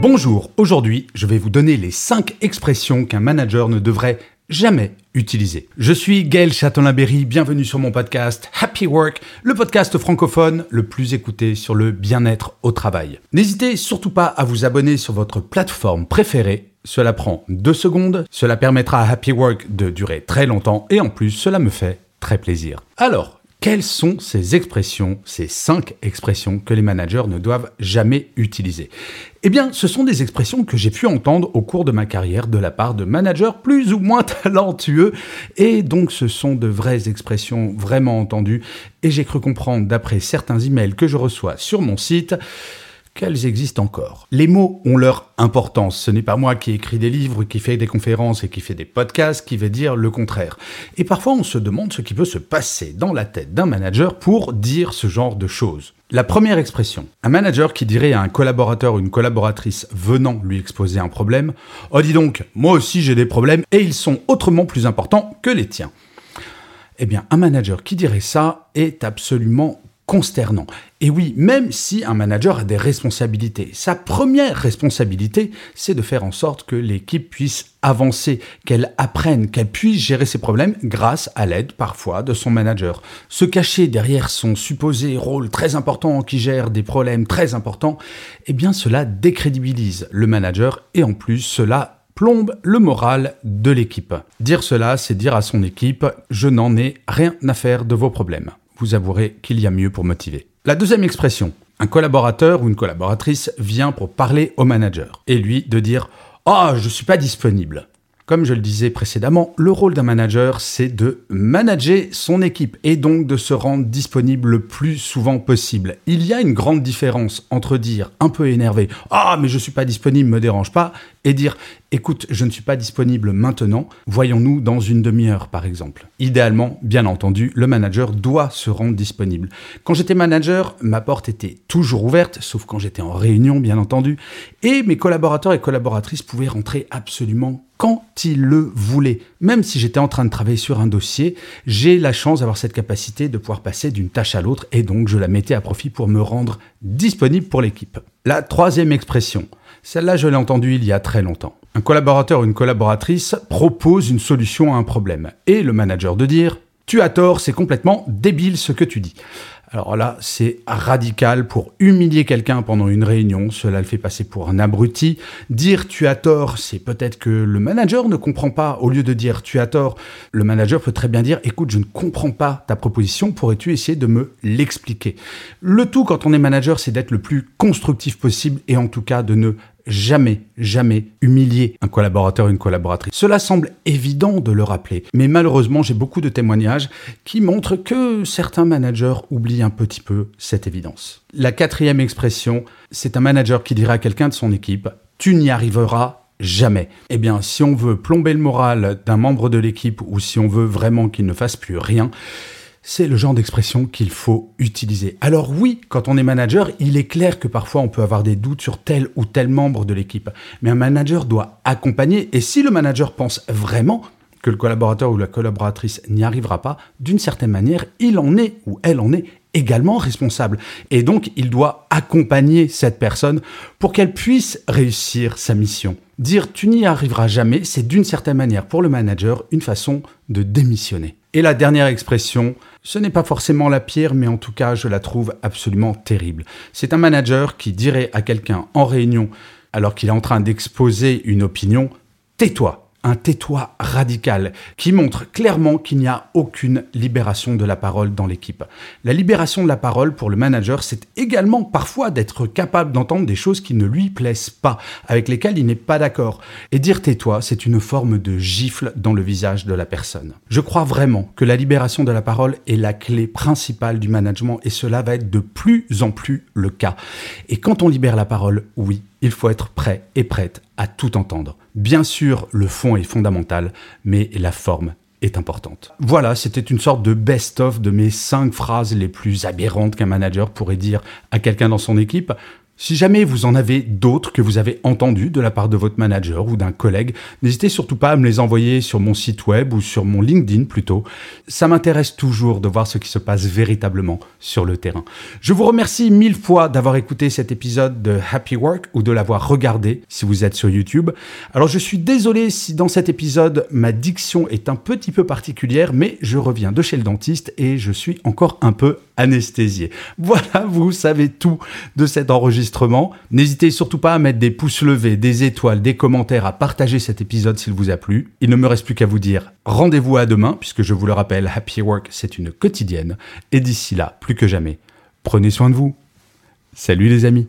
Bonjour, aujourd'hui je vais vous donner les 5 expressions qu'un manager ne devrait jamais utiliser. Je suis Gaël Châtelain-Berry, bienvenue sur mon podcast Happy Work, le podcast francophone le plus écouté sur le bien-être au travail. N'hésitez surtout pas à vous abonner sur votre plateforme préférée. Cela prend deux secondes, cela permettra à Happy Work de durer très longtemps et en plus cela me fait très plaisir. Alors, quelles sont ces expressions, ces cinq expressions que les managers ne doivent jamais utiliser? Eh bien, ce sont des expressions que j'ai pu entendre au cours de ma carrière de la part de managers plus ou moins talentueux, et donc ce sont de vraies expressions vraiment entendues, et j'ai cru comprendre d'après certains emails que je reçois sur mon site qu'elles existent encore. Les mots ont leur importance. Ce n'est pas moi qui écris des livres, qui fais des conférences et qui fais des podcasts qui vais dire le contraire. Et parfois on se demande ce qui peut se passer dans la tête d'un manager pour dire ce genre de choses. La première expression, un manager qui dirait à un collaborateur ou une collaboratrice venant lui exposer un problème, Oh dis donc, moi aussi j'ai des problèmes et ils sont autrement plus importants que les tiens. Eh bien, un manager qui dirait ça est absolument consternant. Et oui, même si un manager a des responsabilités, sa première responsabilité, c'est de faire en sorte que l'équipe puisse avancer, qu'elle apprenne, qu'elle puisse gérer ses problèmes grâce à l'aide parfois de son manager. Se cacher derrière son supposé rôle très important qui gère des problèmes très importants, eh bien cela décrédibilise le manager et en plus cela plombe le moral de l'équipe. Dire cela, c'est dire à son équipe, je n'en ai rien à faire de vos problèmes vous avouerez qu'il y a mieux pour motiver. La deuxième expression, un collaborateur ou une collaboratrice vient pour parler au manager et lui de dire Ah, je je suis pas disponible. Comme je le disais précédemment, le rôle d'un manager, c'est de manager son équipe et donc de se rendre disponible le plus souvent possible. Il y a une grande différence entre dire un peu énervé Ah, mais je suis pas disponible, me dérange pas, et dire écoute, je ne suis pas disponible maintenant, voyons-nous dans une demi-heure par exemple. Idéalement, bien entendu, le manager doit se rendre disponible. Quand j'étais manager, ma porte était toujours ouverte, sauf quand j'étais en réunion bien entendu, et mes collaborateurs et collaboratrices pouvaient rentrer absolument quand ils le voulaient. Même si j'étais en train de travailler sur un dossier, j'ai la chance d'avoir cette capacité de pouvoir passer d'une tâche à l'autre et donc je la mettais à profit pour me rendre disponible pour l'équipe. La troisième expression, celle-là je l'ai entendue il y a très longtemps. Un collaborateur ou une collaboratrice propose une solution à un problème et le manager de dire tu as tort, c'est complètement débile ce que tu dis. Alors là, c'est radical pour humilier quelqu'un pendant une réunion, cela le fait passer pour un abruti. Dire tu as tort, c'est peut-être que le manager ne comprend pas. Au lieu de dire tu as tort, le manager peut très bien dire écoute, je ne comprends pas ta proposition, pourrais-tu essayer de me l'expliquer? Le tout quand on est manager, c'est d'être le plus constructif possible et en tout cas de ne jamais, jamais humilier un collaborateur ou une collaboratrice. Cela semble évident de le rappeler, mais malheureusement j'ai beaucoup de témoignages qui montrent que certains managers oublient un petit peu cette évidence. La quatrième expression, c'est un manager qui dira à quelqu'un de son équipe, tu n'y arriveras jamais. Eh bien, si on veut plomber le moral d'un membre de l'équipe ou si on veut vraiment qu'il ne fasse plus rien, c'est le genre d'expression qu'il faut utiliser. Alors oui, quand on est manager, il est clair que parfois on peut avoir des doutes sur tel ou tel membre de l'équipe. Mais un manager doit accompagner, et si le manager pense vraiment que le collaborateur ou la collaboratrice n'y arrivera pas, d'une certaine manière, il en est ou elle en est également responsable. Et donc, il doit accompagner cette personne pour qu'elle puisse réussir sa mission. Dire tu n'y arriveras jamais, c'est d'une certaine manière pour le manager une façon de démissionner. Et la dernière expression, ce n'est pas forcément la pire, mais en tout cas, je la trouve absolument terrible. C'est un manager qui dirait à quelqu'un en réunion, alors qu'il est en train d'exposer une opinion, tais-toi. Un tais-toi radical qui montre clairement qu'il n'y a aucune libération de la parole dans l'équipe. La libération de la parole pour le manager, c'est également parfois d'être capable d'entendre des choses qui ne lui plaisent pas, avec lesquelles il n'est pas d'accord. Et dire tais-toi, c'est une forme de gifle dans le visage de la personne. Je crois vraiment que la libération de la parole est la clé principale du management et cela va être de plus en plus le cas. Et quand on libère la parole, oui, il faut être prêt et prête à tout entendre. Bien sûr, le fond est fondamental, mais la forme est importante. Voilà, c'était une sorte de best-of de mes cinq phrases les plus aberrantes qu'un manager pourrait dire à quelqu'un dans son équipe. Si jamais vous en avez d'autres que vous avez entendus de la part de votre manager ou d'un collègue, n'hésitez surtout pas à me les envoyer sur mon site web ou sur mon LinkedIn plutôt. Ça m'intéresse toujours de voir ce qui se passe véritablement sur le terrain. Je vous remercie mille fois d'avoir écouté cet épisode de Happy Work ou de l'avoir regardé si vous êtes sur YouTube. Alors je suis désolé si dans cet épisode ma diction est un petit peu particulière, mais je reviens de chez le dentiste et je suis encore un peu anesthésié. Voilà, vous savez tout de cet enregistrement. N'hésitez surtout pas à mettre des pouces levés, des étoiles, des commentaires, à partager cet épisode s'il vous a plu. Il ne me reste plus qu'à vous dire rendez-vous à demain, puisque je vous le rappelle, Happy Work, c'est une quotidienne. Et d'ici là, plus que jamais, prenez soin de vous. Salut les amis.